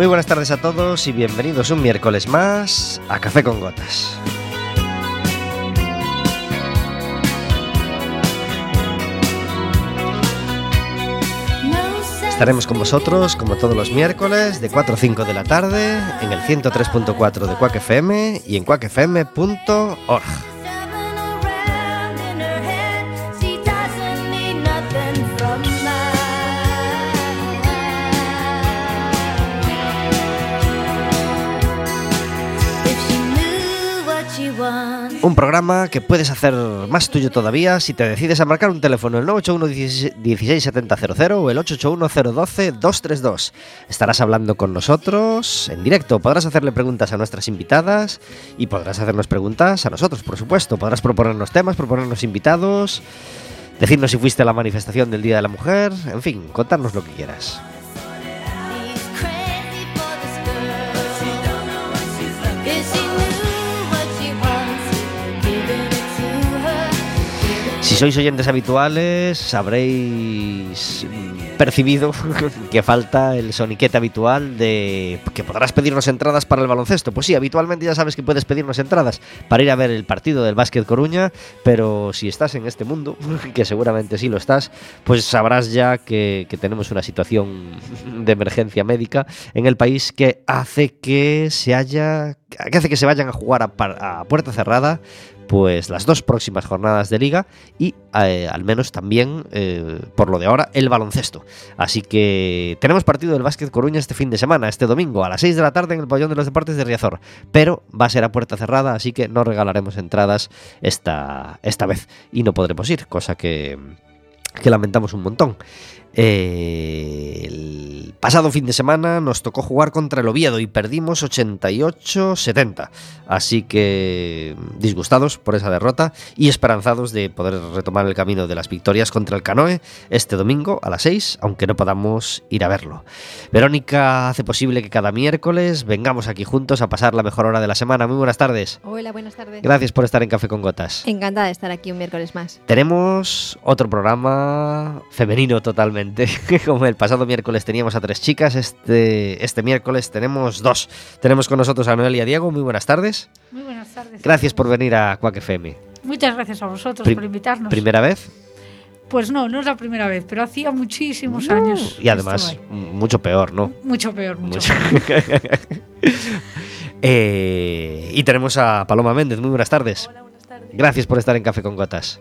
Muy buenas tardes a todos y bienvenidos un miércoles más a Café con Gotas. Estaremos con vosotros como todos los miércoles de 4 a 5 de la tarde en el 103.4 de Quack FM y en quackfm.org. Un programa que puedes hacer más tuyo todavía si te decides a marcar un teléfono el 981 167000 o el 881 012 232. Estarás hablando con nosotros en directo, podrás hacerle preguntas a nuestras invitadas y podrás hacernos preguntas a nosotros, por supuesto. Podrás proponernos temas, proponernos invitados, decirnos si fuiste a la manifestación del Día de la Mujer, en fin, contarnos lo que quieras. Sois oyentes habituales, sabréis percibido que falta el soniquete habitual de que podrás pedirnos entradas para el baloncesto. Pues sí, habitualmente ya sabes que puedes pedirnos entradas para ir a ver el partido del Básquet Coruña, pero si estás en este mundo, que seguramente sí lo estás, pues sabrás ya que, que tenemos una situación de emergencia médica en el país que hace que se haya que hace que se vayan a jugar a, a puerta cerrada pues las dos próximas jornadas de liga y eh, al menos también eh, por lo de ahora el baloncesto. Así que tenemos partido del Básquet Coruña este fin de semana, este domingo a las 6 de la tarde en el pabellón de los deportes de Riazor, pero va a ser a puerta cerrada, así que no regalaremos entradas esta, esta vez y no podremos ir, cosa que, que lamentamos un montón. Eh, el pasado fin de semana nos tocó jugar contra el Oviedo y perdimos 88-70. Así que disgustados por esa derrota y esperanzados de poder retomar el camino de las victorias contra el Canoe este domingo a las 6, aunque no podamos ir a verlo. Verónica hace posible que cada miércoles vengamos aquí juntos a pasar la mejor hora de la semana. Muy buenas tardes. Hola, buenas tardes. Gracias por estar en Café con Gotas. Encantada de estar aquí un miércoles más. Tenemos otro programa femenino totalmente. Como el pasado miércoles teníamos a tres chicas, este, este miércoles tenemos dos. Tenemos con nosotros a Noelia Diego. Muy buenas tardes. Muy buenas tardes. Gracias por venir a Quack FM. Muchas gracias a vosotros por invitarnos. ¿Primera vez? Pues no, no es la primera vez, pero hacía muchísimos años. Y además, mucho peor, ¿no? Mucho peor, mucho, Mucho. peor. Eh, y tenemos a Paloma Méndez. Muy buenas tardes. Hola, buenas tardes. Gracias por estar en Café con Gotas.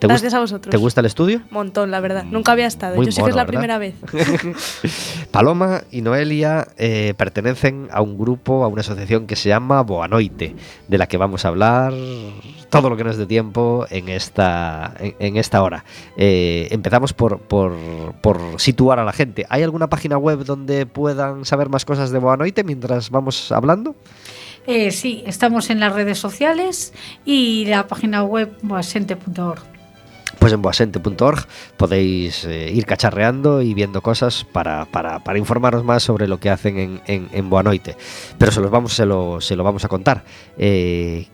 Buenas. ¿Te Gracias a vosotros. ¿Te gusta el estudio? Montón, la verdad. Nunca había estado. Muy Yo sé que es la ¿verdad? primera vez. Paloma y Noelia eh, pertenecen a un grupo, a una asociación que se llama Boanoite, de la que vamos a hablar todo lo que nos dé tiempo en esta, en, en esta hora. Eh, empezamos por, por, por situar a la gente. ¿Hay alguna página web donde puedan saber más cosas de Boanoite mientras vamos hablando? Eh, sí, estamos en las redes sociales y la página web boasente.org. Pues en boasente.org podéis eh, ir cacharreando y viendo cosas para, para- para informaros más sobre lo que hacen en, en, Boanoite. Pero se, los vamos, se, lo, se lo vamos a contar. Eh,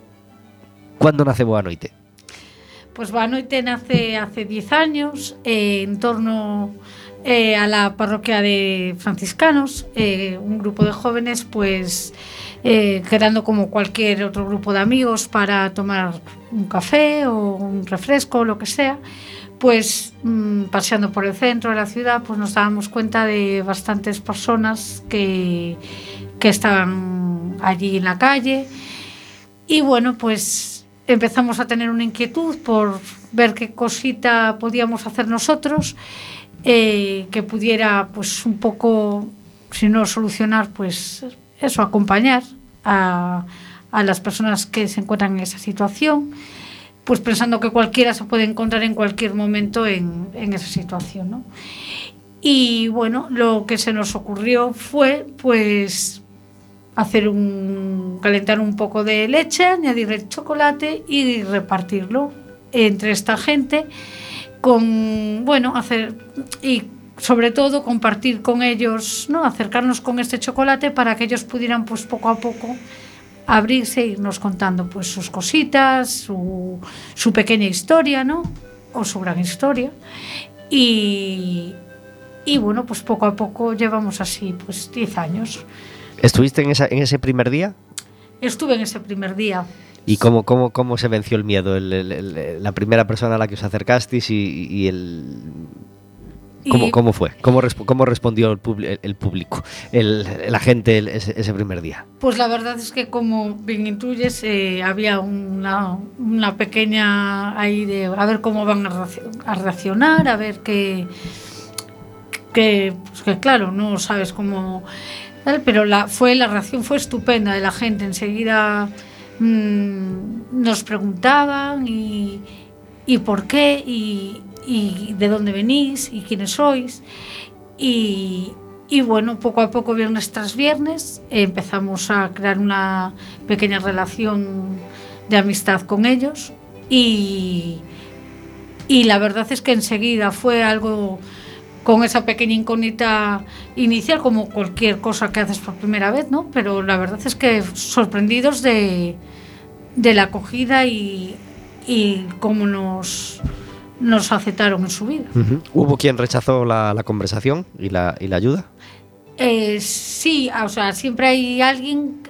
¿Cuándo nace Boanoite? Pues Banoite nace hace 10 años eh, en torno a la parroquia de franciscanos, un grupo de jóvenes pues eh, quedando como cualquier otro grupo de amigos para tomar un café o un refresco o lo que sea, pues mm, paseando por el centro de la ciudad pues nos dábamos cuenta de bastantes personas que, que estaban allí en la calle. Y bueno, pues empezamos a tener una inquietud por ver qué cosita podíamos hacer nosotros eh, que pudiera pues un poco, si no solucionar, pues eso, acompañar a, a las personas que se encuentran en esa situación, pues pensando que cualquiera se puede encontrar en cualquier momento en, en esa situación, ¿no? Y bueno, lo que se nos ocurrió fue pues hacer un calentar un poco de leche, añadir chocolate y repartirlo entre esta gente con bueno, hacer y sobre todo compartir con ellos, ¿no? Acercarnos con este chocolate para que ellos pudieran pues poco a poco abrirse e irnos contando pues sus cositas, su, su pequeña historia, ¿no? O su gran historia. Y, y bueno, pues poco a poco llevamos así pues 10 años. ¿Estuviste en, esa- en ese primer día? Estuve en ese primer día. ¿Y cómo, cómo, cómo se venció el miedo? El- el- el- la primera persona a la que os acercasteis y, y el... ¿Cómo, cómo fue? ¿Cómo, resp- cómo respondió el, el- el público, el- la gente ese, ese primer día? Pues la verdad es que como bien intuyes, eh, había una, una pequeña ahí de a ver cómo van a, reacc- a reaccionar, a ver qué, que, pues que claro, no sabes cómo tal, pero la, fue, la reacción fue estupenda de la gente. Enseguida mm, nos preguntaban y, y por qué y, y de dónde venís y quiénes sois. Y, y bueno, poco a poco, viernes tras viernes, eh, empezamos a crear una pequeña relación de amistad con ellos y, y la verdad es que enseguida fue algo con esa pequeña incógnita inicial, como cualquier cosa que haces por primera vez, ¿no? Pero la verdad es que sorprendidos de, de la acogida y, y cómo nos nos aceptaron en su vida. ¿Hubo quien rechazó la, la conversación y la, y la ayuda? Eh, sí, o sea, siempre hay alguien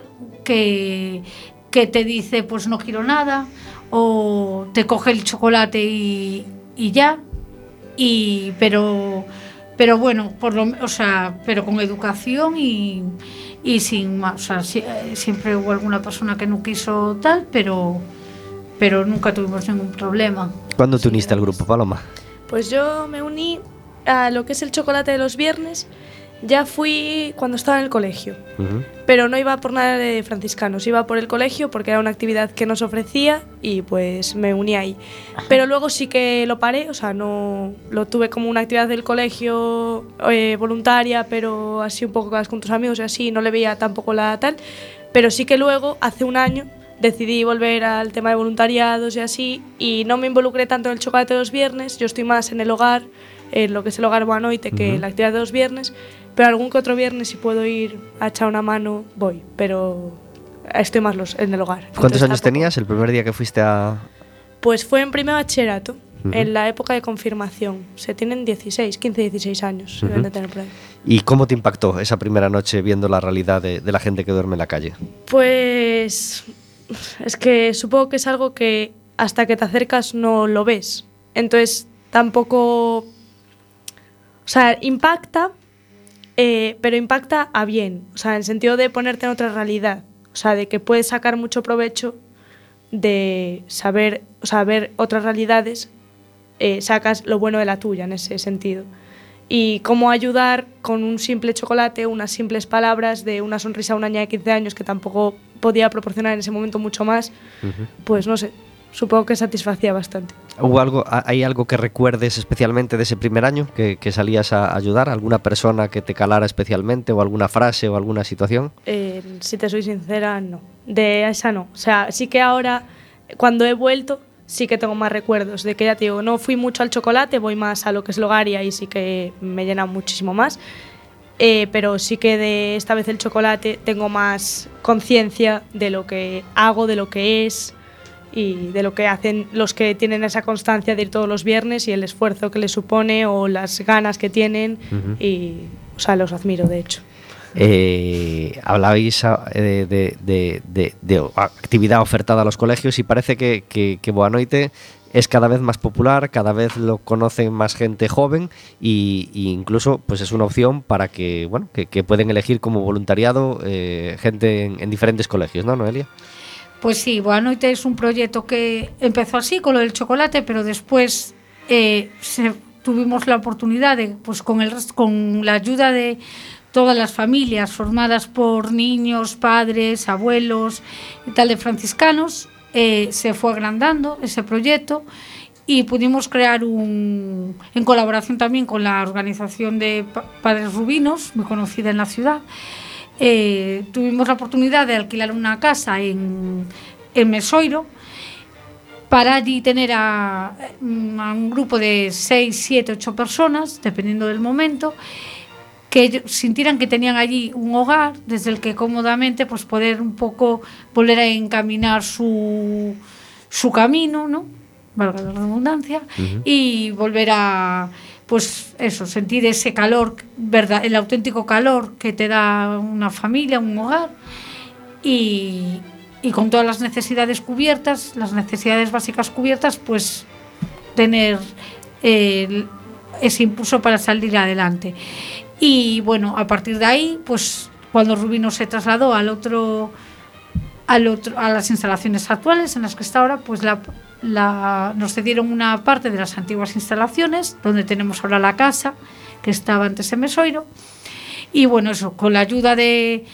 que, que te dice, pues no quiero nada, o te coge el chocolate y, y ya, y, pero, pero bueno, por lo, o sea, pero con educación y, y sin más, o sea, si- eh, siempre hubo alguna persona que no quiso tal, pero, pero nunca tuvimos ningún problema. ¿Cuándo te uniste al grupo, Paloma? Pues yo me uní a lo que es el chocolate de los viernes. Ya fui cuando estaba en el colegio, pero no iba por nada de franciscanos, iba por el colegio porque era una actividad que nos ofrecía y pues me uní ahí. Pero luego sí que lo paré, o sea, no lo tuve como una actividad del colegio eh, voluntaria, pero así un poco con tus amigos y así, no le veía tampoco la tal. Pero sí que luego, hace un año, decidí volver al tema de voluntariados y así, y no me involucré tanto en el chocolate de los viernes, yo estoy más en el hogar, en lo que es el hogar Boanoite, que Ujú. en la actividad de los viernes, pero algún que otro viernes si puedo ir a echar una mano, voy, pero estoy más los, en el hogar. ¿Cuántos Entonces años tenías el primer día que fuiste a...? Pues fue en primer bachillerato, en la época de confirmación. Se tienen 16, 15, 16 años, deben Ujú. de tener por ahí. ¿Y cómo te impactó esa primera noche viendo la realidad de, de la gente que duerme en la calle? Pues es que supongo que es algo que hasta que te acercas no lo ves. Entonces tampoco... O sea, impacta, eh, pero impacta a bien. O sea, en el sentido de ponerte en otra realidad. O sea, de que puedes sacar mucho provecho de saber, o sea, ver otras realidades, eh, sacas lo bueno de la tuya en ese sentido. Y cómo ayudar con un simple chocolate, unas simples palabras de una sonrisa a una niña de 15 años que tampoco podía proporcionar en ese momento mucho más, pues no sé, supongo que satisfacía bastante. ¿Hubo algo, ¿Hay algo que recuerdes especialmente de ese primer año que, que salías a ayudar? ¿Alguna persona que te calara especialmente o alguna frase o alguna situación? Eh, si te soy sincera, no. De esa no. O sea, sí que ahora, cuando he vuelto, sí que tengo más recuerdos de que ya te digo, no fui mucho al chocolate, voy más a lo que es hogar y sí que me llena muchísimo más. Eh, pero sí que de esta vez el chocolate tengo más conciencia de lo que hago, de lo que es y de lo que hacen los que tienen esa constancia de ir todos los viernes y el esfuerzo que les supone o las ganas que tienen y o sea los admiro de hecho eh, hablabais ah, de, actividad ofertada a los colegios y parece que, que, Boanoite es cada vez más popular, cada vez lo conocen más gente joven y, incluso pues es una opción para que bueno que, pueden elegir como voluntariado eh, gente en, diferentes colegios, ¿no, Noelia? Pues sí, Boanoite es un proyecto que empezó así con lo del chocolate, pero después eh, tuvimos la oportunidad de, pues con, el, con la ayuda de todas las familias formadas por niños, padres, abuelos y tal de franciscanos, eh, se fue agrandando ese proyecto y pudimos crear un, en colaboración también con la organización de Padres Rubinos, muy conocida en la ciudad, eh, tuvimos la oportunidad de alquilar una casa en, en Mesoiro para allí tener a, un grupo de 6, 7, 8 personas, dependiendo del momento, que sintieran que tenían allí un hogar desde el que cómodamente pues poder un poco volver a encaminar su, su camino, ¿no? valga la redundancia, y volver a pues eso, sentir ese calor, verdad, el auténtico calor que te da una familia, un hogar, y, y con todas las necesidades cubiertas, las necesidades básicas cubiertas, pues tener eh, ese impulso para salir adelante. Y bueno, a partir de ahí, pues cuando Rubino se trasladó al otro, al otro, a las instalaciones actuales en las que está ahora, pues la, la, nos cedieron una parte de las antiguas instalaciones, donde tenemos ahora la casa, que estaba antes en Mesoiro. Y bueno, eso, con la ayuda de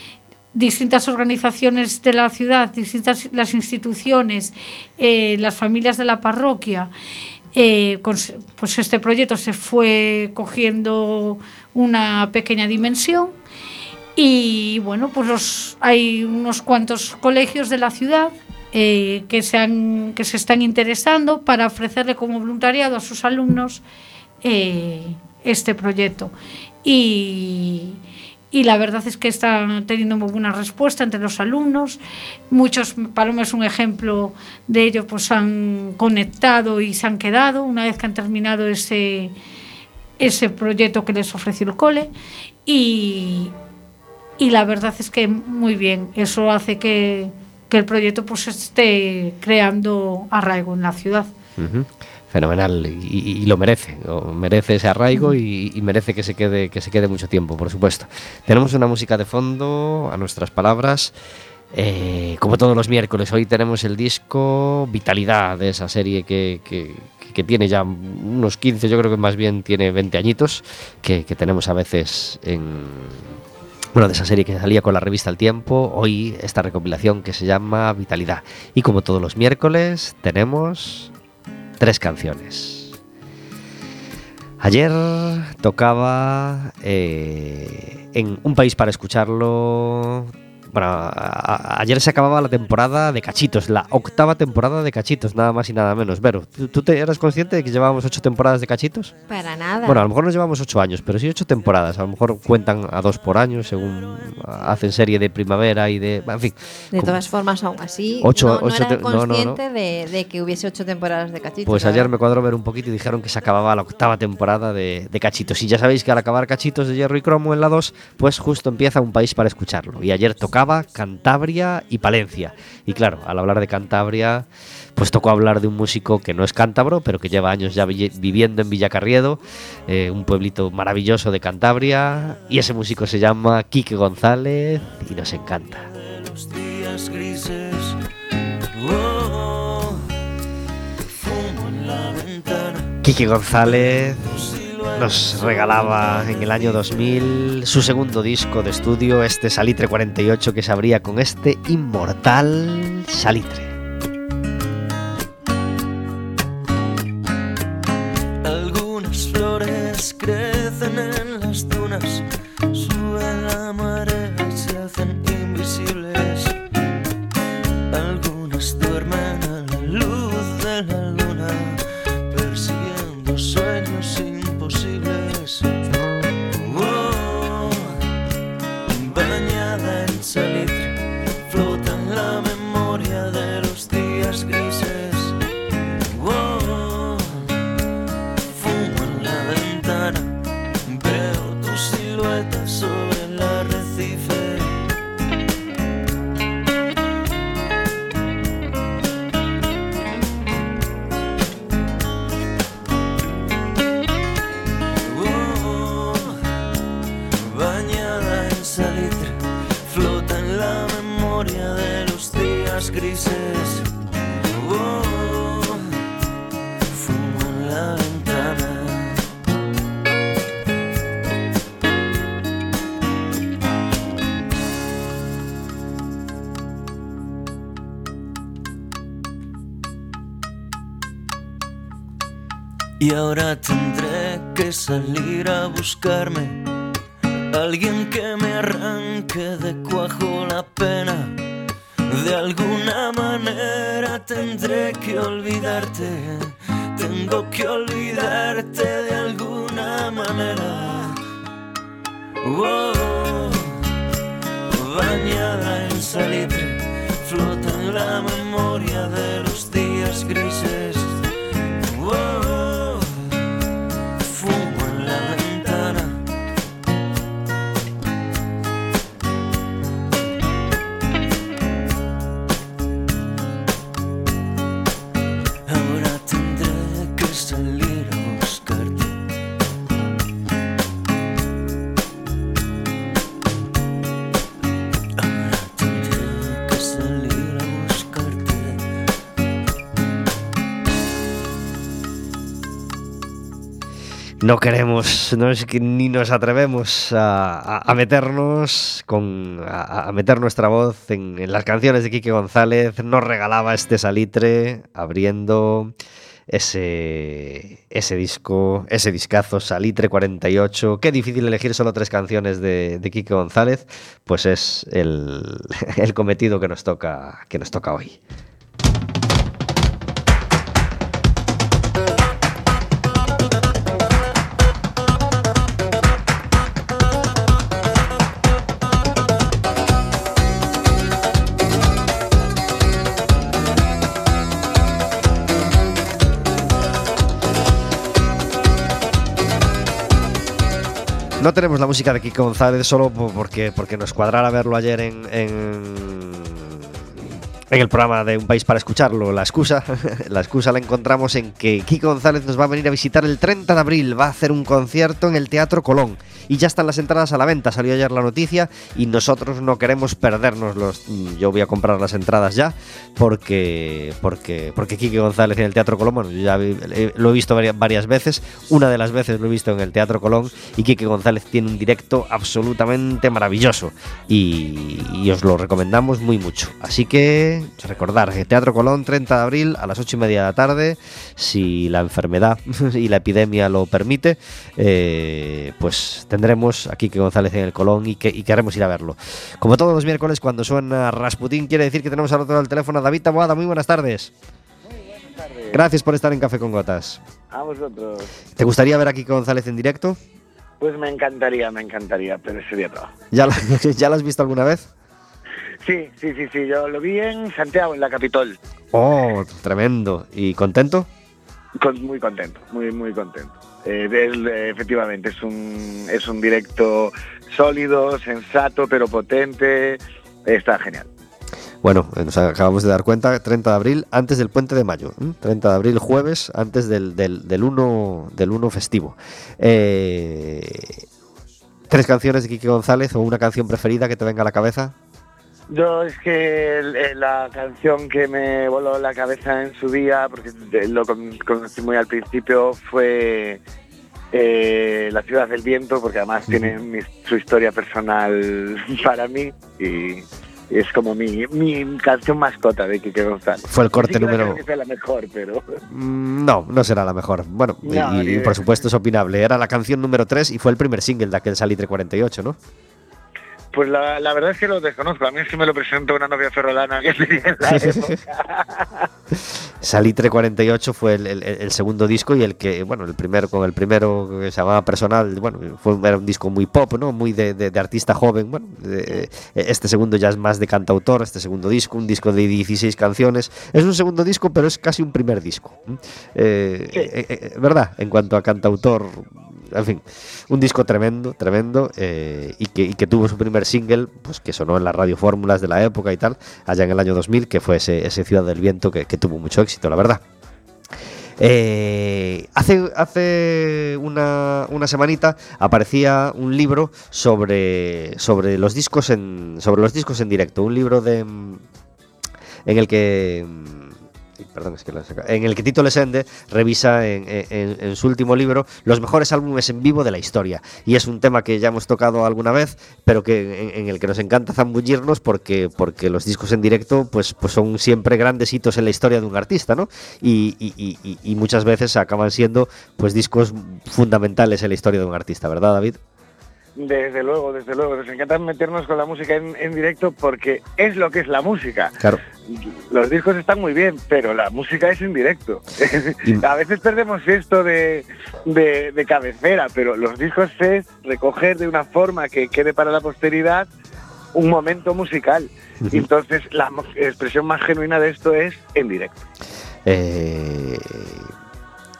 distintas organizaciones de la ciudad, distintas las instituciones, eh, las familias de la parroquia, eh, pues este proyecto se fue cogiendo una pequeña dimensión y bueno, pues hay unos cuantos colegios de la ciudad eh, que, se han, que se están interesando para ofrecerle como voluntariado a sus alumnos eh, este proyecto. Y, y la verdad es que están teniendo muy buena respuesta entre los alumnos. Muchos, Paloma es un ejemplo de ello, pues han conectado y se han quedado una vez que han terminado ese, ese proyecto que les ofreció el cole. Y, y la verdad es que muy bien, eso hace que, que el proyecto pues esté creando arraigo en la ciudad fenomenal y, lo merece, merece ese arraigo y, merece que se quede que se quede mucho tiempo, por supuesto. Tenemos una música de fondo a nuestras palabras. Eh, como todos los miércoles, hoy tenemos el disco Vitalidad de esa serie que, que, tiene ya unos 15, yo creo que más bien tiene 20 añitos, que, que tenemos a veces en, bueno, de esa serie que salía con la revista El Tiempo, hoy esta recopilación que se llama Vitalidad. Y como todos los miércoles, tenemos tres canciones. Ayer tocaba eh, en Un País para Escucharlo bueno, ayer se acababa la temporada de Cachitos, la octava temporada de Cachitos, nada más y nada menos. Vero, ¿tú, te eras consciente de que llevábamos ocho temporadas de Cachitos? Para nada. Bueno, a lo mejor nos llevamos ocho años, pero sí ocho temporadas. A lo mejor cuentan a dos por año, según hacen serie de primavera y de. En fin. De todas formas, aún así, ocho, no, era consciente de, que hubiese ocho temporadas de Cachitos. Pues ayer me cuadró ver un poquito y dijeron que se acababa la octava temporada de, de Cachitos. Y ya sabéis que al acabar Cachitos de Hierro y Cromo en la 2, pues justo empieza un país para escucharlo. Y ayer tocaba tocaba Cantabria y Palencia. Y claro, al hablar de Cantabria, pues tocó hablar de un músico que no es cántabro, pero que lleva años ya viviendo en Villacarriedo, eh, un pueblito maravilloso de Cantabria, y ese músico se llama Quique González y nos encanta. Quique González nos regalaba en el año 2000 su segundo disco de estudio, este Salitre 48, que se abría con este inmortal Salitre. Y ahora tendré que salir a buscarme alguien que me arranque de cuajo la pena. De alguna manera tendré que olvidarte, tengo que olvidarte de alguna manera. Oh, bañada en salitre, flota en la memoria no queremos, no es que ni nos atrevemos a, meternos con a, meter nuestra voz en, las canciones de Quique González. Nos regalaba este salitre abriendo ese, ese disco, ese discazo, Salitre 48. Qué difícil elegir solo tres canciones de, de Quique González, pues es el, el cometido que nos toca, que nos toca hoy. No tenemos la música de Kiko González solo porque, porque nos cuadrara verlo ayer en, en, en, el programa de Un País para Escucharlo. La excusa, la excusa la encontramos en que Kiko González nos va a venir a visitar el 30 de abril. Va a hacer un concierto en el Teatro Colón y ya están las entradas a la venta. Salió ayer la noticia y nosotros no queremos perdernos los. Yo voy a comprar las entradas ya porque porque porque Quique González en el Teatro Colón, bueno, yo ya lo he visto varias veces. Una de las veces lo he visto en el Teatro Colón y Quique González tiene un directo absolutamente maravilloso y, os lo recomendamos muy mucho. Así que recordar, Teatro Colón, 30 de abril a las 8 y media de la tarde, si la enfermedad y la epidemia lo permite, eh, pues aquí que González en el Colón y, que, queremos ir a verlo. Como todos los miércoles cuando suena Rasputín, quiere decir que tenemos al otro lado del teléfono a David Taboada. Muy buenas tardes. Muy buenas tardes. Gracias por estar en Café con Gotas. A vosotros. ¿Te gustaría ver aquí González en directo? Pues me encantaría, me encantaría, pero sería todo. ¿Ya lo, ¿Ya lo has visto alguna vez? Sí, sí, sí, sí. Yo lo vi en Santiago, en la capital. Oh, tremendo. ¿Y contento? Muy contento, muy, muy contento. Eh, efectivamente, es un, es un directo sólido, sensato, pero potente. está genial. Bueno, nos acabamos de dar cuenta, 30 de abril, antes del puente de mayo. 30 de abril, jueves, antes del, del, del 1, del 1 festivo. Eh, ¿Tres canciones de Quique González o una canción preferida que te venga a la cabeza? Yo es que la canción que me voló la cabeza en su día, porque lo conocí muy al principio, fue eh, La ciudad del viento, porque además tiene su historia personal para mí y es como mi, canción mascota de Kike González. Fue el corte número. Que la mejor, pero. Mm, no, no será la mejor. Bueno, y, por supuesto es opinable. Era la canción número 3 y fue el primer single de aquel Salitre 48, ¿no? Pues la, verdad es que lo desconozco. A mí es que me lo presentó una novia ferrolana que en la época. Salitre 48 fue el, segundo disco y el que, bueno, el primero con el primero que se llamaba Personal, bueno, fue, era un disco muy pop, ¿no? Muy de, artista joven. Bueno, este segundo ya es más de cantautor, este segundo disco, un disco de 16 canciones. Es un segundo disco, pero es casi un primer disco. Eh, eh, eh, ¿Verdad? En cuanto a cantautor, en fin, un disco tremendo, tremendo, eh, y, que, tuvo su primer single, pues que sonó en las radiofórmulas de la época y tal, allá en el año 2000, que fue ese, Ciudad del Viento que, tuvo mucho éxito, la verdad. Eh, hace hace una, una, semanita aparecía un libro sobre, sobre los discos en sobre los discos en directo, un libro de en el que en el que Tito Lesende revisa en, su último libro los mejores álbumes en vivo de la historia. Y es un tema que ya hemos tocado alguna vez, pero que en, el que nos encanta zambullirnos porque, porque los discos en directo pues, pues son siempre grandes hitos en la historia de un artista, ¿no? Y, y muchas veces acaban siendo pues discos fundamentales en la historia de un artista, ¿verdad, David? Desde luego, desde luego. Nos encanta meternos con la música en, directo porque es lo que es la música. Claro. Los discos están muy bien, pero la música es en directo. a veces perdemos esto de, cabecera, pero los discos es recoger de una forma que quede para la posteridad un momento musical. Entonces, la expresión más genuina de esto es en directo. Eh,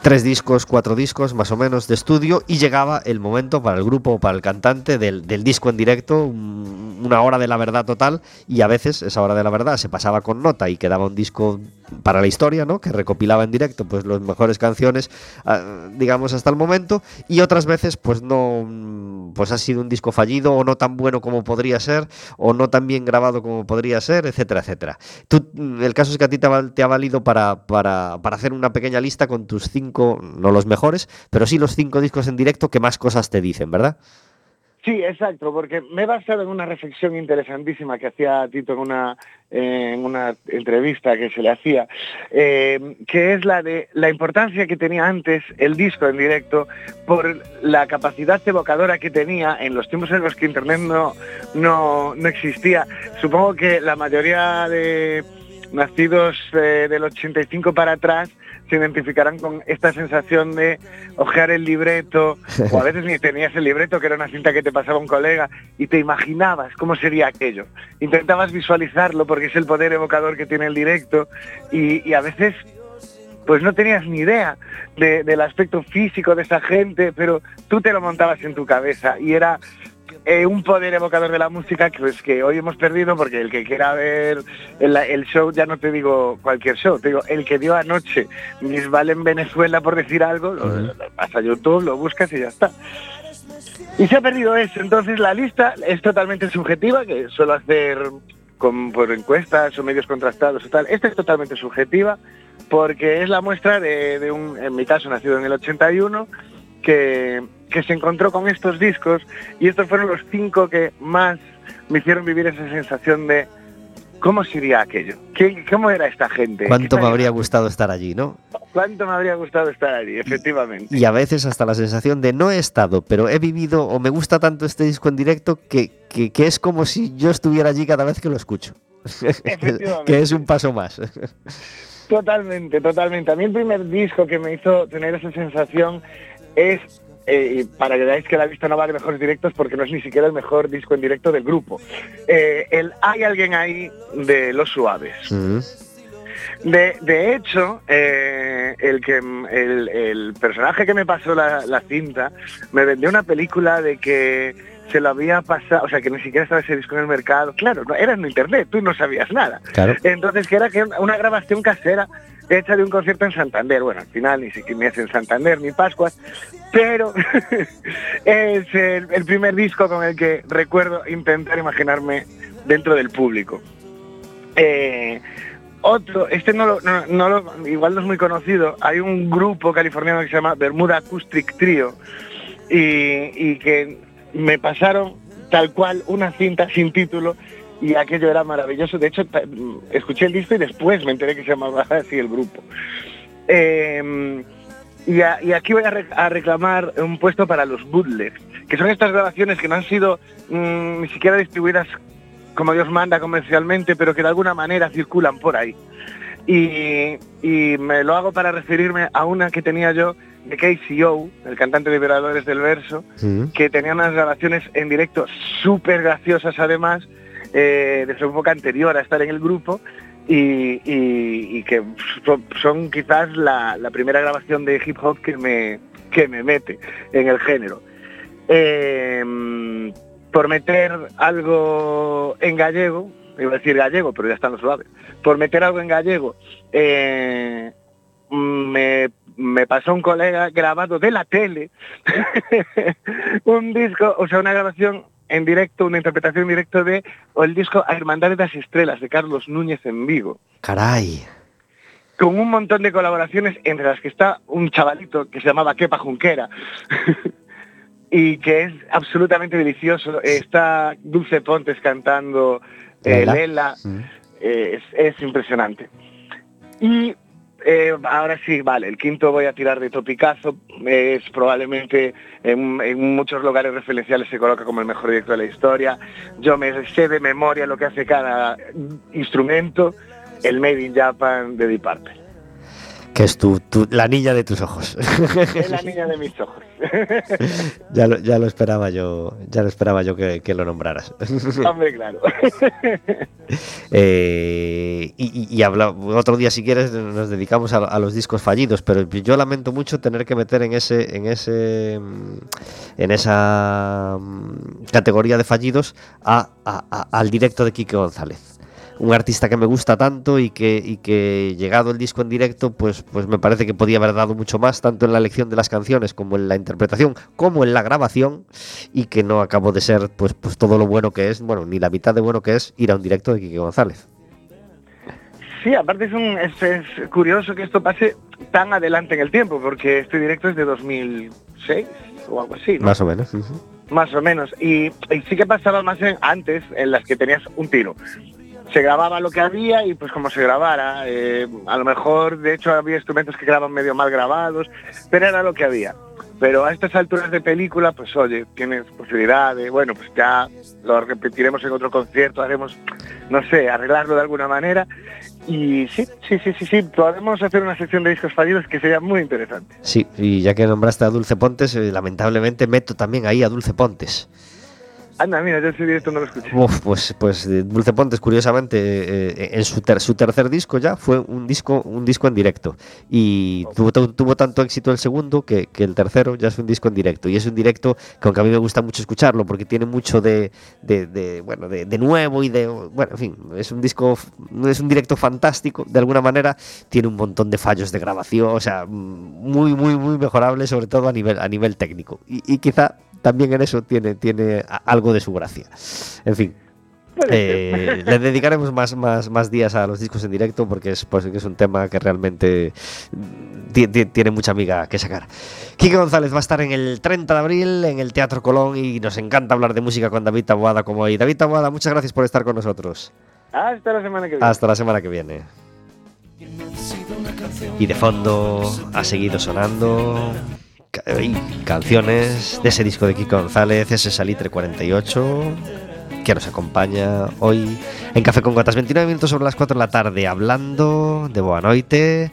tres discos, cuatro discos más o menos de estudio y llegaba el momento para el grupo o para el cantante del, disco en directo, una hora de la verdad total y a veces esa hora de la verdad se pasaba con nota y quedaba un disco para la historia, ¿no? Que recopilaba en directo pues las mejores canciones, ah, digamos hasta el momento y otras veces pues no, pues ha sido un disco fallido o no tan bueno como podría ser o no tan bien grabado como podría ser, etcétera, etcétera. Tú, el caso es que a ti te ha, te ha valido para, para, para hacer una pequeña lista con tus cinco no los mejores, pero sí los cinco discos en directo que más cosas te dicen, ¿verdad? Sí, exacto, porque me he basado en una reflexión interesantísima que hacía Tito en una, en una entrevista que se le hacía, eh, que es la de la importancia que tenía antes el disco en directo por la capacidad evocadora que tenía en los tiempos en los que Internet no, no, no existía. Supongo que la mayoría de nacidos eh, del 85 para atrás se identificarán con esta sensación de ojear el libreto, o a veces ni tenías el libreto, que era una cinta que te pasaba un colega, y te imaginabas cómo sería aquello. Intentabas visualizarlo porque es el poder evocador que tiene el directo, y, a veces pues no tenías ni idea del aspecto físico de esa gente, pero tú te lo montabas en tu cabeza y era eh, un poder evocador de la música que, pues, que hoy hemos perdido porque el que quiera ver el, show, ya no te digo cualquier show, te digo el que dio anoche Vale en Venezuela por decir algo, lo, vas a YouTube, lo buscas y ya está. Y se ha perdido eso, entonces la lista es totalmente subjetiva, que suelo hacer con, por encuestas o medios contrastados o tal. Esta es totalmente subjetiva porque es la muestra de, de un, en mi caso, nacido en el 81, que que se encontró con estos discos y estos fueron los cinco que más me hicieron vivir esa sensación de cómo sería aquello, ¿Qué, cómo era esta gente. Cuánto me habría gustado estar allí, ¿no? Cuánto me habría gustado estar allí, efectivamente. Y a veces hasta la sensación de no he estado, pero he vivido o me gusta tanto este disco en directo que, que, es como si yo estuviera allí cada vez que lo escucho. que es un paso más. Totalmente, totalmente. A mí el primer disco que me hizo tener esa sensación es eh, para que veáis que la lista no va de mejores directos porque no es ni siquiera el mejor disco en directo del grupo. Eh, el Hay alguien ahí de Los Suaves. De, hecho, eh, el, que, el, personaje que me pasó la, cinta me vendió una película de que se lo había pasado, o sea, que ni siquiera estaba ese disco en el mercado. Claro, no, era en internet, tú no sabías nada. Entonces, que era que una grabación casera hecha de un concierto en Santander. Bueno, al final ni siquiera es en Santander ni Pascuas, pero es el, primer disco con el que recuerdo intentar imaginarme dentro del público. Eh, otro, este no lo, igual no es muy conocido, hay un grupo californiano que se llama Bermuda Acoustic Trio y que me pasaron tal cual una cinta sin título y aquello era maravilloso. De hecho, escuché el disco y después me enteré que se llamaba así el grupo. Em, y, aquí voy a, reclamar un puesto para los bootlegs, que son estas grabaciones que no han sido mm, ni siquiera distribuidas como Dios manda comercialmente, pero que de alguna manera circulan por ahí. Y, me lo hago para referirme a una que tenía yo de KCO, el cantante de Violadores del Verso, que tenía unas grabaciones en directo súper graciosas además, eh, de su época anterior a estar en el grupo y, que son, quizás la, primera grabación de hip hop que me, que me mete en el género. Em, por meter algo en gallego, iba a decir gallego, pero ya está en lo suave, por meter algo en gallego, eh, me, me, pasó un colega grabado de la tele, un disco, o sea, una grabación en directo, una interpretación en directo de o el disco A Hermandad de las Estrellas de Carlos Núñez en Vigo. Caray. Con un montón de colaboraciones entre las que está un chavalito que se llamaba Kepa Junquera. y que es absolutamente delicioso. Está Dulce Pontes cantando eh, Lela. es, es, impresionante. Y eh, ahora sí, vale, el quinto voy a tirar de topicazo, es probablemente en, muchos lugares referenciales se coloca como el mejor director de la historia, yo me sé de memoria lo que hace cada instrumento, el Made in Japan de Deep Purple. Que es tu, la niña de tus ojos. Es la niña de mis ojos. ya, lo, ya lo esperaba yo, ya lo esperaba yo que, lo nombraras. Hombre, claro. Eh, y, habla, otro día si quieres nos dedicamos a, los discos fallidos, pero yo lamento mucho tener que meter en ese, en ese, en esa mm, categoría de fallidos al directo de Quique González un artista que me gusta tanto y que, y que llegado el disco en directo, pues, pues me parece que podía haber dado mucho más, tanto en la elección de las canciones como en la interpretación, como en la grabación, y que no acabó de ser pues, pues todo lo bueno que es, bueno, ni la mitad de bueno que es ir a un directo de Quique González. Sí, aparte es, un, es, curioso que esto pase tan adelante en el tiempo, porque este directo es de 2006 o algo así. Más o menos. Más o menos. Y, sí que pasaba más antes, en las que tenías un tiro se grababa lo que había y pues como se grabara. Eh, a lo mejor, de hecho, había instrumentos que quedaban medio mal grabados, pero era lo que había. Pero a estas alturas de película, pues oye, tienes posibilidad de, bueno, pues ya lo repetiremos en otro concierto, haremos, no sé, arreglarlo de alguna manera. Y sí, sí, sí, sí, sí, podemos hacer una sección de discos fallidos que sería muy interesante. Sí, y ya que nombraste a Dulce Pontes, eh, lamentablemente meto también ahí a Dulce Pontes. Anda, mira, yo ese directo no lo escuché. pues, pues eh, Dulce Pontes, curiosamente, eh, en su, su, tercer disco ya fue un disco, un disco en directo. Y tuvo, tuvo tanto éxito el segundo que, el tercero ya es un disco en directo. Y es un directo que aunque a mí me gusta mucho escucharlo, porque tiene mucho de, bueno, de, nuevo y de. Bueno, en fin, es un disco, es un directo fantástico. De alguna manera, tiene un montón de fallos de grabación, o sea, muy, muy, muy mejorable, sobre todo a nivel, a nivel técnico. Y, y quizá también en eso tiene, tiene algo de su gracia. En fin. Eh, le dedicaremos más, más, más días a los discos en directo porque es, pues, es un tema que realmente tiene mucha amiga que sacar. Quique González va a estar en el 30 de abril en el Teatro Colón y nos encanta hablar de música con David Taboada como hoy. David Taboada, muchas gracias por estar con nosotros. Hasta la semana que viene. Hasta la semana que viene. Y de fondo ha seguido sonando canciones de ese disco de Kiko González, ese Salitre 48, que nos acompaña hoy en Café con Gotas, 29 minutos sobre las 4 de la tarde, hablando de Boanoite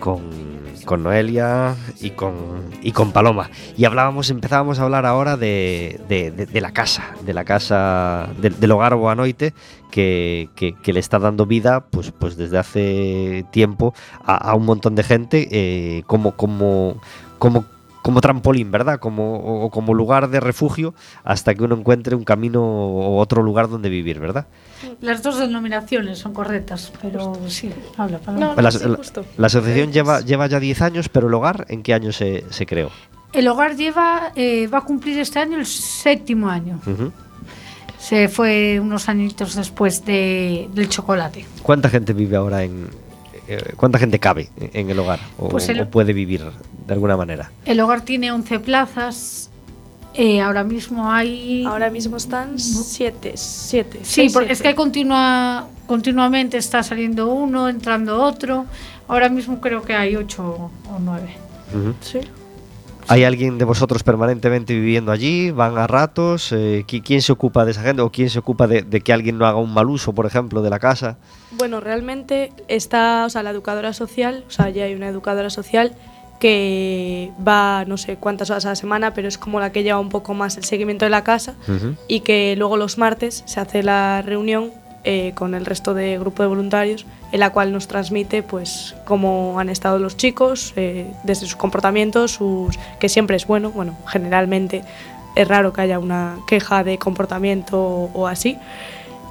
con, con Noelia y con, y con Paloma. Y hablábamos, empezábamos a hablar ahora de, de, la casa, de la casa, del hogar Boanoite, que, que, le está dando vida pues, pues desde hace tiempo a, un montón de gente, eh, como, como, como como trampolín, ¿verdad? Como, o, como lugar de refugio hasta que uno encuentre un camino o otro lugar donde vivir, ¿verdad? Las dos denominaciones son correctas, pero sí, habla, la, la, asociación lleva, lleva ya 10 años, pero el hogar, ¿en qué año se, se creó? El hogar lleva, eh, va a cumplir este año el séptimo año. Se fue unos añitos después de, del chocolate. ¿Cuánta gente vive ahora en, ¿Cuánta gente cabe en el hogar o, pues puede vivir de alguna manera? El hogar tiene 11 plazas. Eh, ahora mismo hay. Ahora mismo están 7. siete, sí, porque es que continua, continuamente está saliendo uno, entrando otro. Ahora mismo creo que hay 8 o 9. Sí. ¿Hay alguien de vosotros permanentemente viviendo allí? ¿Van a ratos? Eh, ¿Quién se ocupa de esa gente? ¿O quién se ocupa de, que alguien no haga un mal uso, por ejemplo, de la casa? Bueno, realmente está, o sea, la educadora social, o sea, ya hay una educadora social que va no sé cuántas horas a la semana, pero es como la que lleva un poco más el seguimiento de la casa y que luego los martes se hace la reunión eh, con el resto de grupo de voluntarios, en la cual nos transmite pues cómo han estado los chicos, eh, desde sus comportamientos, sus, que siempre es bueno, bueno, generalmente es raro que haya una queja de comportamiento o, así.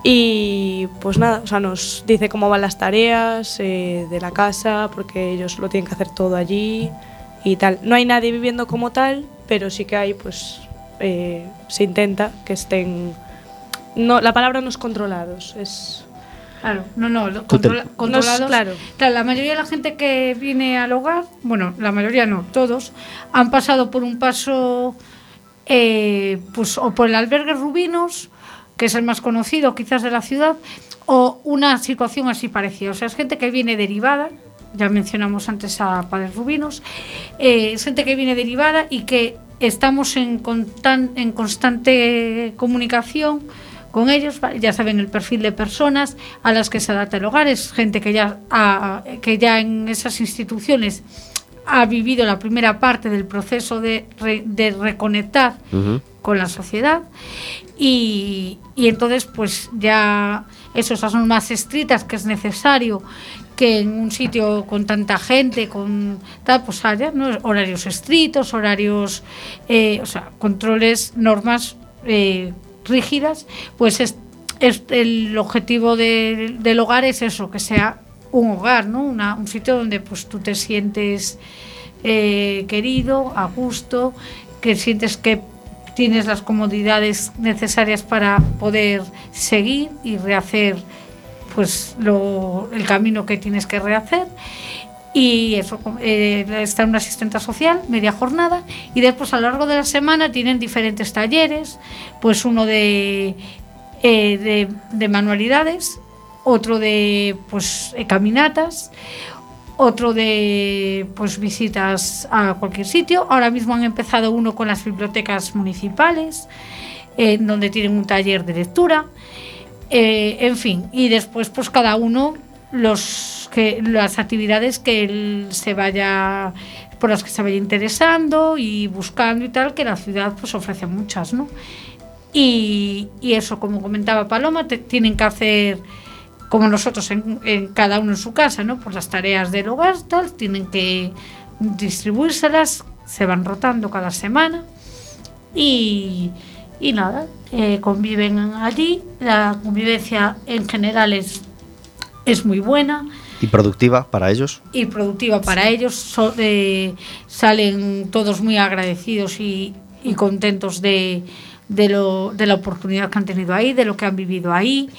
Y pues nada, o sea, nos dice cómo van las tareas eh, de la casa, porque ellos lo tienen que hacer todo allí y tal. No hay nadie viviendo como tal, pero sí que hay, pues, se intenta que estén no, la palabra no es controlados, es... Claro, no, no, controlados. claro. La mayoría de la gente que viene al hogar, bueno, la mayoría no, todos, han pasado por un paso, eh, pues, o por el albergue Rubinos, que es el más conocido quizás de la ciudad, o una situación así parecida. O sea, es gente que viene derivada, ya mencionamos antes a Padres Rubinos, eh, es gente que viene derivada y que estamos en, en constante comunicación con ellos, ya saben el perfil de personas a las que se adapta el hogar, es gente que ya, que ya en esas instituciones ha vivido la primera parte del proceso de, de reconectar con la sociedad. Y, y, entonces pues ya esas son más estrictas que es necesario que en un sitio con tanta gente, con tal, pues haya ¿no? horarios estrictos, horarios, eh, o sea, controles, normas eh, rígidas, pues es, el objetivo del hogar es eso, que sea un hogar, ¿no? un sitio donde pues tú te sientes eh, querido, a gusto, que sientes que tienes las comodidades necesarias para poder seguir y rehacer pues el camino que tienes que rehacer y eso eh, está una asistente social media jornada y después a lo largo de la semana tienen diferentes talleres pues uno de, eh, de, manualidades otro de pues eh, caminatas otro de pues visitas a cualquier sitio. Ahora mismo han empezado uno con las bibliotecas municipales en donde tienen un taller de lectura en fin y después pues cada uno los que las actividades que él se vaya por las que se vaya interesando y buscando y tal que la ciudad pues ofrece muchas no y, y eso como comentaba Paloma tienen que hacer como nosotros en, cada uno en su casa no por las tareas del hogar tal tienen que distribuírselas se van rotando cada semana y, y nada eh, conviven allí. La convivencia en general es es muy buena. ¿Y productiva para ellos? Y productiva para ellos. Eh, salen todos muy agradecidos y, contentos de, de, lo, de la oportunidad que han tenido ahí, de lo que han vivido ahí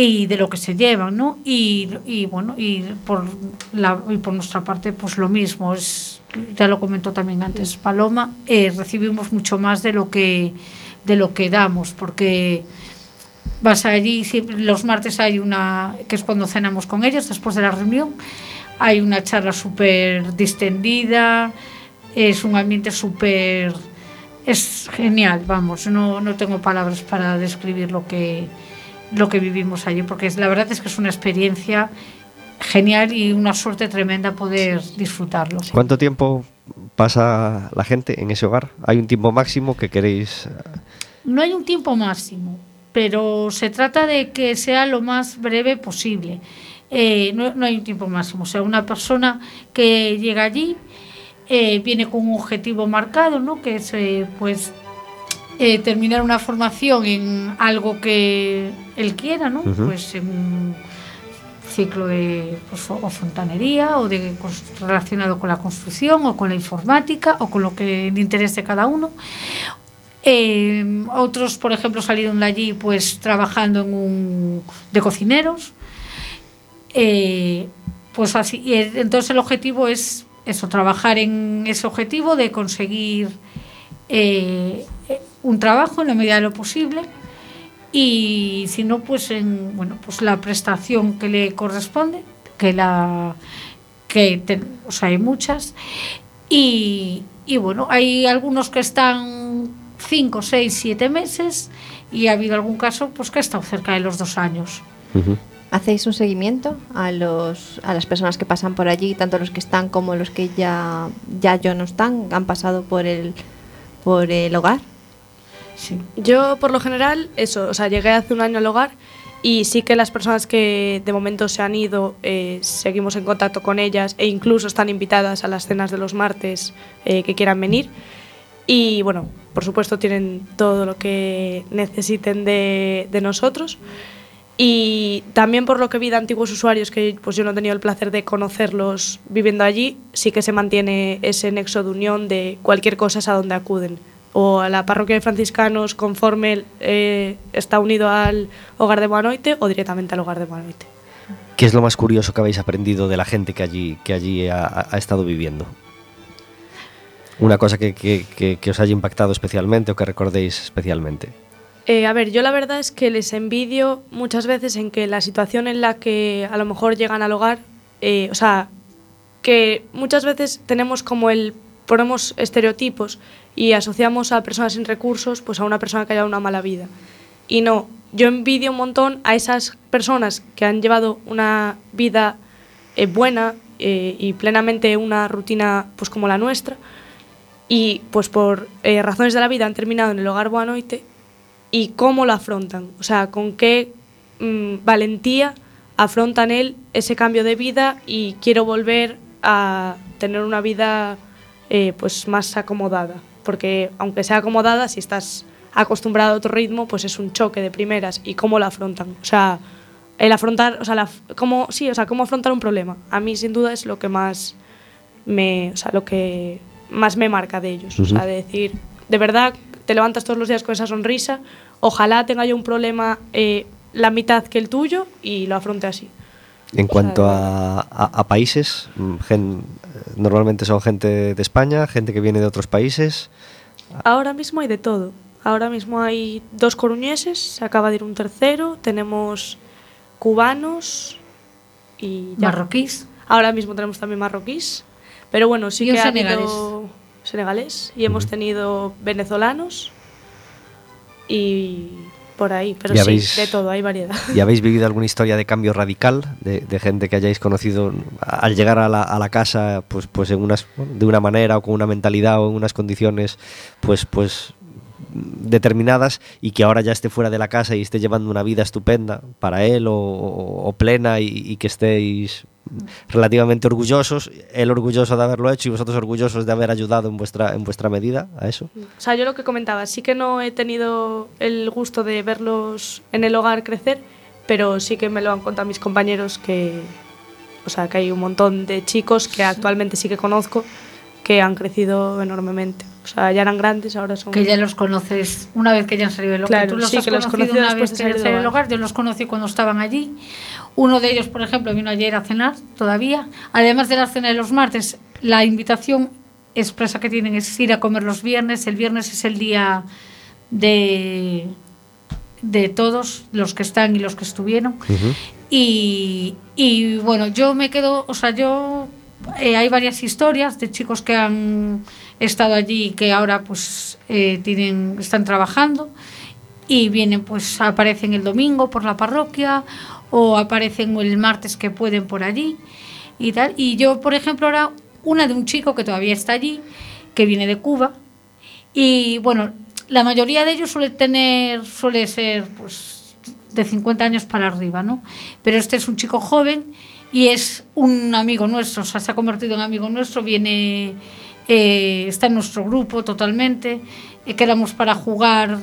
y de lo que se llevan, ¿no? Y, y bueno, y por, la, y por nuestra parte, pues lo mismo, es, ya lo comentó también antes Paloma, eh, recibimos mucho más de lo que, de lo que damos, porque vas allí, los martes hay una, que es cuando cenamos con ellos, después de la reunión, hay una charla súper distendida, es un ambiente súper... Es genial, vamos, no, no tengo palabras para describir lo que, lo que vivimos allí, porque es, la verdad es que es una experiencia genial y una suerte tremenda poder disfrutarlo. ¿Cuánto tiempo pasa la gente en ese hogar? ¿Hay un tiempo máximo que queréis...? No hay un tiempo máximo pero se trata de que sea lo más breve posible. Eh, no, hay un tiempo máximo. O sea, una persona que llega allí eh, viene con un objetivo marcado, ¿no? que es eh, pues eh, terminar una formación en algo que él quiera, ¿no? pues en un ciclo de pues, o fontanería o de relacionado con la construcción o con la informática o con lo que le interese cada uno. Otros, por ejemplo, salieron de allí pues trabajando en un, de cocineros. pues así, y entonces el objetivo es eso, trabajar en ese objetivo de conseguir eh, un trabajo en la medida de lo posible y si no, pues en bueno, pues la prestación que le corresponde, que la que o sea, hay muchas y, y bueno, hay algunos que están 5, 6, 7 meses y ha habido algún caso pues que ha estado cerca de los dos años. ¿Hacéis un seguimiento a, los, a las personas que pasan por allí, tanto los que están como los que ya, ya no están, han pasado por el, por el hogar? Sí. Yo, por lo general, eso, o sea, llegué hace un año al hogar y sí que las personas que de momento se han ido, eh, seguimos en contacto con ellas e incluso están invitadas a las cenas de los martes eh, que quieran venir. Y bueno, por supuesto tienen todo lo que necesiten de, de nosotros. Y también por lo que vi de antiguos usuarios, que pues yo no he tenido el placer de conocerlos viviendo allí, sí que se mantiene ese nexo de unión de cualquier cosa es a donde acuden. O a la parroquia de franciscanos conforme eh, está unido al hogar de Buanoite o directamente al hogar de Buanoite. ¿Qué es lo más curioso que habéis aprendido de la gente que allí, que allí ha, estado viviendo? Una cosa que, que, que os haya impactado especialmente o que recordéis especialmente. Eh, a ver, yo la verdad es que les envidio muchas veces en que la situación en la que a lo mejor llegan al hogar, eh, o sea, que muchas veces tenemos como el, ponemos estereotipos y asociamos a personas sin recursos pues a una persona que haya una mala vida. Y no, yo envidio un montón a esas personas que han llevado una vida eh, buena y plenamente una rutina pues como la nuestra y pues por razones de la vida han terminado en el hogar Boanoite y cómo lo afrontan, o sea, con qué mm, valentía afrontan él ese cambio de vida y quiero volver a tener una vida eh, pues más acomodada, porque aunque sea acomodada, si estás acostumbrado a otro ritmo, pues es un choque de primeras. Y cómo lo afrontan, o sea, el afrontar, o sea, la, cómo, sí, o sea, cómo afrontar un problema. A mí sin duda es lo que más me, o sea, lo que más me marca de ellos, o sea, de decir, de verdad te levantas todos los días con esa sonrisa, ojalá tenga yo un problema eh, la mitad que el tuyo y lo afronte así. En cuanto a, países, mm, normalmente son gente de España, gente que viene de otros países. Ahora mismo hay de todo. Ahora mismo hay dos coruñeses, se acaba de ir un tercero, tenemos cubanos y marroquíes. Ahora mismo tenemos también marroquíes, pero bueno, sí que ha habido senegalés y hemos tenido venezolanos y por ahí, pero sí, de todo, hay variedad. ¿Y habéis vivido alguna historia de cambio radical de, gente que hayáis conocido al llegar a la, a la, casa pues, pues en unas, de una manera o con una mentalidad o en unas condiciones pues, pues determinadas y que ahora ya esté fuera de la casa y esté llevando una vida estupenda para él o, plena y, que estéis relativamente orgullosos, él orgulloso de haberlo hecho y vosotros orgullosos de haber ayudado en vuestra, en vuestra medida a eso. O sea, yo lo que comentaba, sí que no he tenido el gusto de verlos en el hogar crecer, pero sí que me lo han contado mis compañeros que, o sea, que hay un montón de chicos que actualmente sí que conozco que han crecido enormemente. O sea, ya eran grandes, ahora son... Que ya los conoces una vez que ya han salido del hogar. Tú los sí, has que los conocido una vez que han salido del hogar. Yo los conocí cuando estaban allí. Uno de ellos, por ejemplo, vino ayer a cenar todavía. Además de la cena de los martes, la invitación expresa que tienen es ir a comer los viernes. El viernes es el día de, de todos los que están y los que estuvieron. y, y bueno, yo me quedo, o sea, yo eh, hay varias historias de chicos que han estado allí y que ahora pues eh, tienen, están trabajando y vienen pues aparecen el domingo por la parroquia o aparecen el martes que pueden por allí y tal. Y yo, por ejemplo, ahora una de un chico que todavía está allí, que viene de Cuba y bueno, la mayoría de ellos suele tener, suele ser pues de 50 años para arriba, ¿no? Pero este es un chico joven y es un amigo nuestro, o sea, se ha convertido en amigo nuestro, viene eh, está en nuestro grupo totalmente, eh, quedamos para jugar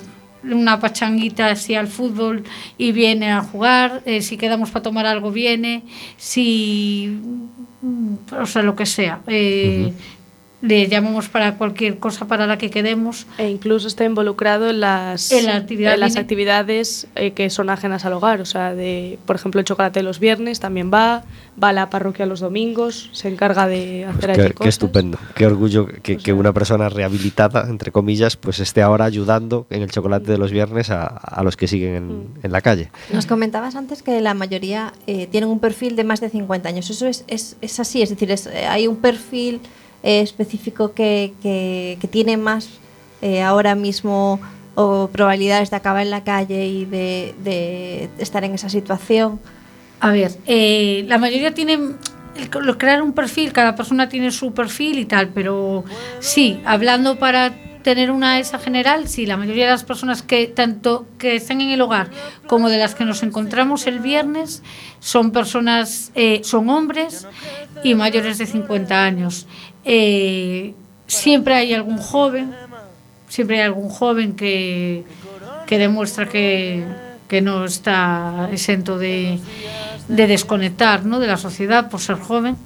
una pachanguita así al fútbol y viene a jugar, eh, si quedamos para tomar algo viene, si, o sea, lo que sea. Eh, Le llamamos para cualquier cosa para la que quedemos. E incluso está involucrado en las, En la actividad en las actividades eh, que son ajenas al hogar. O sea, de, por ejemplo, el chocolate los viernes también va, va a la parroquia los domingos, se encarga de hacer allí Pues Qué, qué cosas. estupendo, qué orgullo que, que una persona rehabilitada, entre comillas, pues esté ahora ayudando en el chocolate de los viernes a, a los que siguen en, en la calle. Nos comentabas antes que la mayoría eh, tienen un perfil de más de 50 años. ¿Eso es, es, es así? Es decir, es, eh, ¿hay un perfil eh, específico que, que, tiene más eh, ahora mismo o probabilidades de acabar en la calle y de, estar en esa situación? A ver, eh, la mayoría tienen crear un perfil, cada persona tiene su perfil y tal, pero sí, hablando para tener una esa general, sí, la mayoría de las personas que tanto que están en el hogar como de las que nos encontramos el viernes son personas, son hombres y mayores de 50 años. Eh, siempre hay algún joven, siempre hay algún joven que, que demuestra que, que no está exento de, de desconectar ¿no? de la sociedad por ser joven.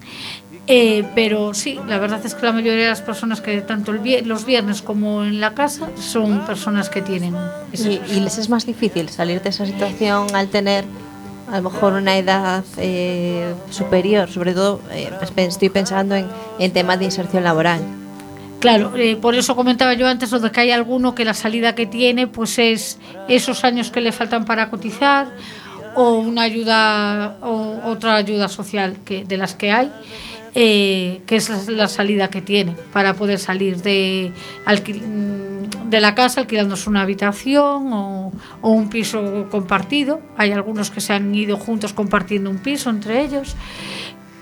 Eh, pero sí, la verdad es que la mayoría de las personas que tanto el los viernes como en la casa son personas que tienen Y, y les es más difícil salir de esa situación al tener a lo mejor una edad eh, superior, sobre todo eh, pues, estoy pensando en, en temas de inserción laboral. Claro, eh, por eso comentaba yo antes lo de que hay alguno que la salida que tiene pues es esos años que le faltan para cotizar o una ayuda o otra ayuda social que de las que hay eh, que es la, salida que tiene para poder salir de mm, de la casa alquilándose una habitación o, o un piso compartido. Hay algunos que se han ido juntos compartiendo un piso entre ellos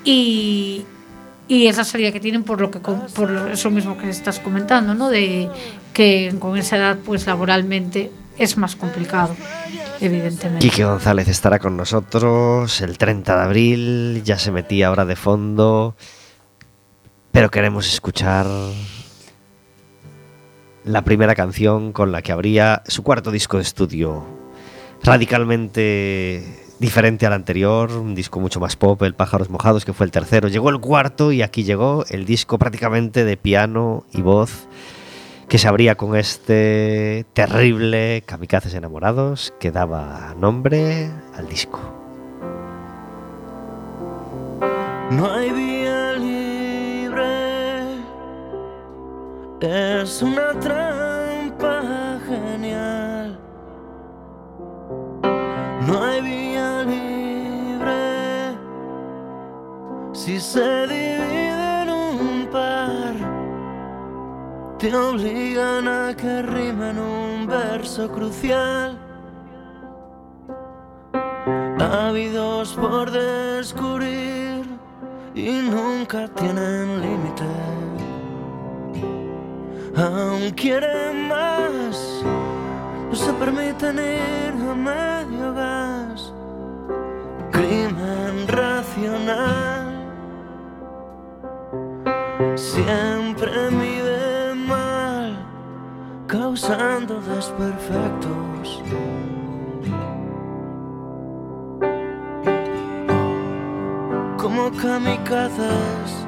y, y es la salida que tienen por lo que por eso mismo que estás comentando, ¿no? De que con esa edad pues laboralmente es más complicado, evidentemente. Quique González estará con nosotros el 30 de abril, ya se metía ahora de fondo, pero queremos escuchar la primera canción con la que abría su cuarto disco de estudio, radicalmente diferente al anterior, un disco mucho más pop, El Pájaros Mojados, que fue el tercero. Llegó el cuarto y aquí llegó el disco prácticamente de piano y voz que se abría con este terrible Kamikazes enamorados que daba nombre al disco. No hay vía libre, es una trampa genial. No hay vía libre si se Te obligan a que rimen un verso crucial. Ávidos por descubrir y nunca tienen límite. Aún quieren más, no se permiten ir a medio gas. Crimen racional siempre causando desperfectos. como kamikazes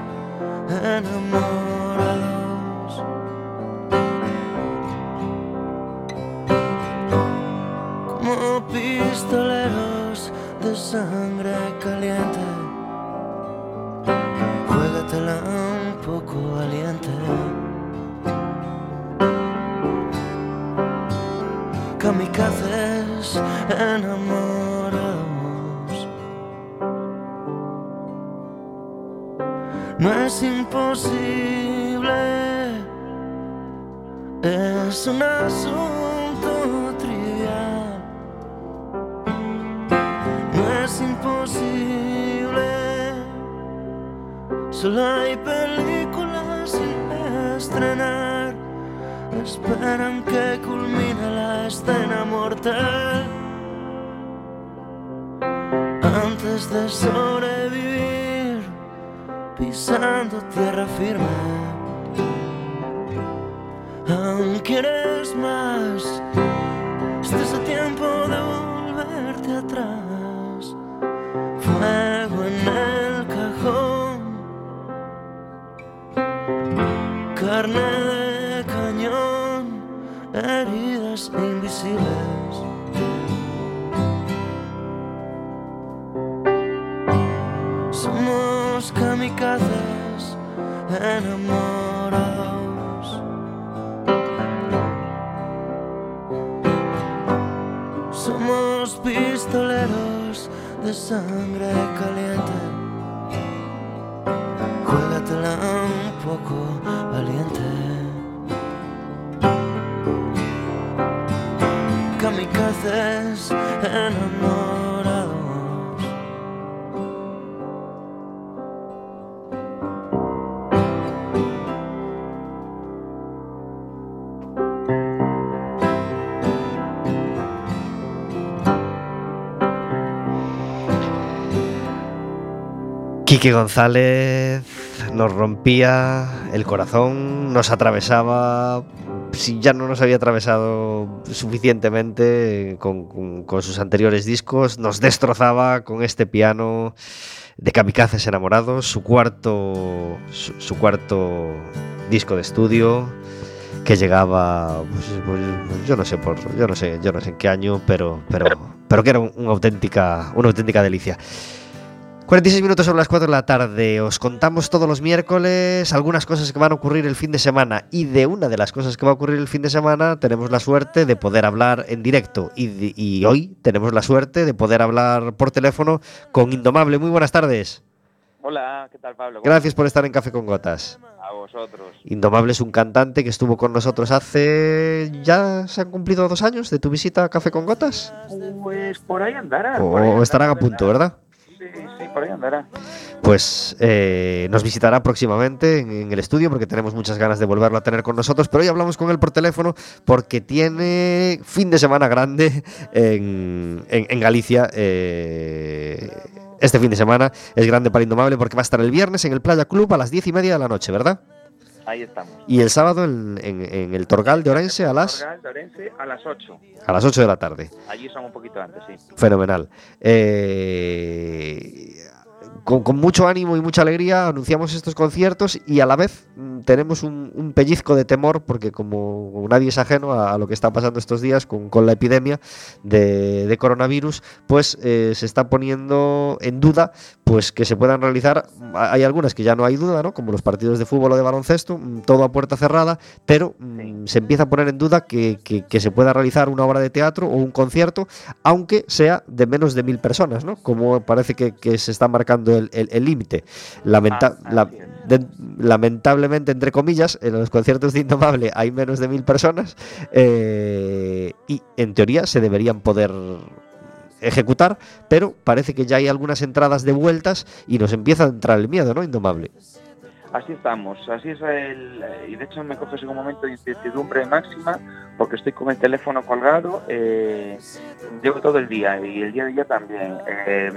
enamorados. Como pistoleros de sangre Kamikazes enamorados. No es imposible, es un asunto trivial. No es imposible, solo hay películas sin estrenar. Esperan que culmine la escena mortal antes de sobrevivir pisando tierra firme. aún quieres más. Estás a tiempo de volverte atrás. Fuego en el cajón, carne invisibles. Somos kamikazes enamorados. Somos pistoleros de sangre caliente. Juégatela un poco valiente. Enamorados. Quique González nos rompía el corazón, nos atravesaba, si ya no nos había atravesado suficientemente con, con- con sus anteriores discos, nos destrozaba con este piano de Kamikazes enamorados, su cuarto, su, su cuarto disco de estudio que llegaba, pues, pues, pues, yo no sé por, yo no sé, yo no sé en qué año, pero, pero, pero que era un- una auténtica, una auténtica delicia. 46 minutos sobre las 4 de la tarde. Os contamos todos los miércoles algunas cosas que van a ocurrir el fin de semana. Y de una de las cosas que va a ocurrir el fin de semana tenemos la suerte de poder hablar en directo. Y, hoy tenemos la suerte de poder hablar por teléfono con Indomable. Muy buenas tardes. Hola, ¿qué tal Pablo? ¿Cómo Gracias por estar en Café con Gotas. A vosotros. Indomable es un cantante que estuvo con nosotros hace... ¿Ya se han cumplido dos años de tu visita a Café con Gotas? Pues por ahí andará. O, ahí estarán a punto, ¿verdad? Sí, sí, por ahí andará. Pues eh, nos visitará próximamente en, el estudio porque tenemos muchas ganas de volverlo a tener con nosotros, pero hoy hablamos con él por teléfono porque tiene fin de semana grande en, en- en Galicia. eh, este fin de semana es grande para Indomable porque va a estar el viernes en el Playa Club a las diez y media de la noche, ¿verdad? Ahí estamos. Y el sábado en, en- en el Torgal de Orense a las, Torgal de Orense a las 8. a las 8 de la tarde. Allí son un poquito antes, sí. Fenomenal. Eh, con, con mucho ánimo y mucha alegría anunciamos estos conciertos y a la vez mm, tenemos un, un pellizco de temor porque como nadie es ajeno a, a lo que está pasando estos días con, con la epidemia de, de coronavirus, pues eh, se está poniendo en duda pues que se puedan realizar, hay algunas que ya no hay duda, ¿no? como los partidos de fútbol o de baloncesto, mm, todo a puerta cerrada, pero mm, se empieza a poner en duda que, que- que se pueda realizar una obra de teatro o un concierto aunque sea de menos de mil personas, ¿no? Como parece que, que se está marcando el el- el límite. Lamenta- Ah, la- de- lamentablemente, entre comillas, en los conciertos de Indomable hay menos de mil personas eh, y en teoría se deberían poder ejecutar, pero parece que ya hay algunas entradas de vueltas y nos empieza a entrar el miedo, ¿no? Indomable. Así estamos, así es el... Y de hecho me coges en un momento de incertidumbre máxima porque estoy con el teléfono colgado, eh, llevo todo el día y el día a día también. Eh,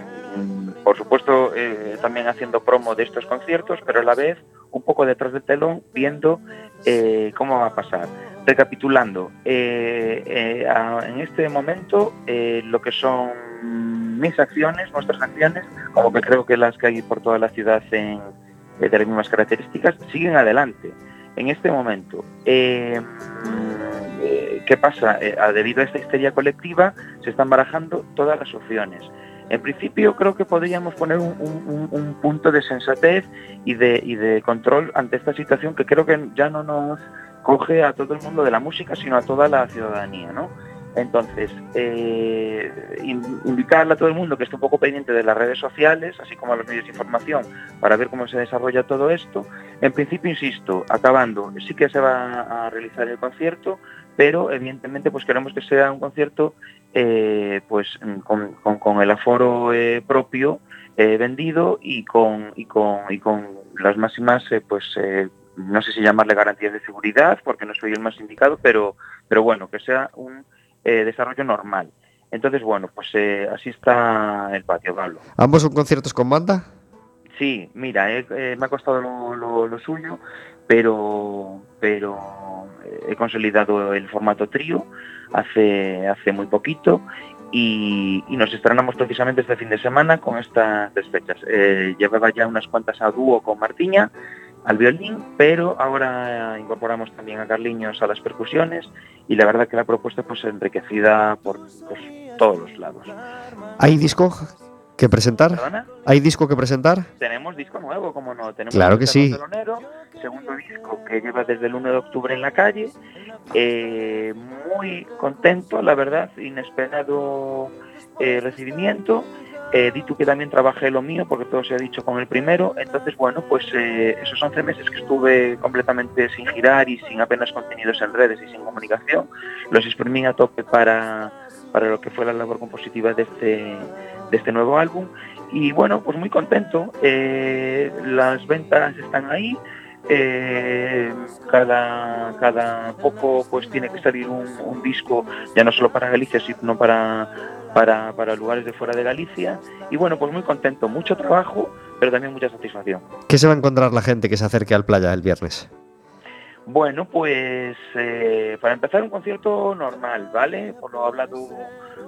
por supuesto, eh, también haciendo promo de estos conciertos, pero a la vez un poco detrás del telón viendo eh, cómo va a pasar. Recapitulando, eh, eh, en este momento eh, lo que son mis acciones, nuestras acciones, como que creo que las que hay por toda la ciudad de las mismas características, siguen adelante. En este momento, ¿qué pasa? Debido a esta histeria colectiva, se están barajando todas las opciones. En principio, creo que podríamos poner un, un- un- un punto de sensatez y de control ante esta situación que creo que ya no nos coge a todo el mundo de la música, sino a toda la ciudadanía, ¿no? Entonces, eh, a todo el mundo que esté un poco pendiente de las redes sociales, así como a los medios de información, para ver cómo se desarrolla todo esto. En principio, insisto, acabando, sí que se va a realizar el concierto, pero evidentemente pues queremos que sea un concierto eh, pues con, el aforo eh, propio eh, vendido y con, y con, y con las máximas, pues no sé si llamarle garantías de seguridad, porque no soy el más indicado, pero, pero bueno, que sea un eh, desarrollo normal. Entonces, bueno, pues eh, así está el patio, Pablo. ¿Ambos son conciertos con banda? Sí, mira, eh, me ha costado lo, lo- lo suyo, pero, pero he consolidado el formato trío hace, hace muy poquito y, y nos estrenamos precisamente este fin de semana con estas fechas. Llevaba ya unas cuantas a dúo con Martiña al violín, pero ahora incorporamos también a Carliños a las percusiones y la verdad que la propuesta pues enriquecida por pues, todos los lados. ¿Hay disco que presentar? ¿Perdona? ¿Hay disco que presentar? Tenemos disco nuevo, como no. Tenemos Claro que sí. Telonero, segundo disco que lleva desde el 1 de octubre en la calle. Eh, muy contento, la verdad, inesperado eh, recibimiento. Eh, di tú que también trabajé lo mío, porque todo se ha dicho con el primero. Entonces, bueno, pues eh, esos 11 meses que estuve completamente sin girar y sin apenas contenidos en redes y sin comunicación, los exprimí a tope para, para lo que fue la labor compositiva de este, de este nuevo álbum. Y bueno, pues muy contento. Eh, las ventas están ahí. Eh, cada, cada poco pues tiene que salir un, un disco, ya no solo para Galicia, sino para, para, para lugares de fuera de Galicia. Y bueno, pues muy contento. Mucho trabajo, pero también mucha satisfacción. ¿Qué se va a encontrar la gente que se acerque al playa el viernes? Bueno, pues eh, para empezar un concierto normal, ¿vale? Por lo hablado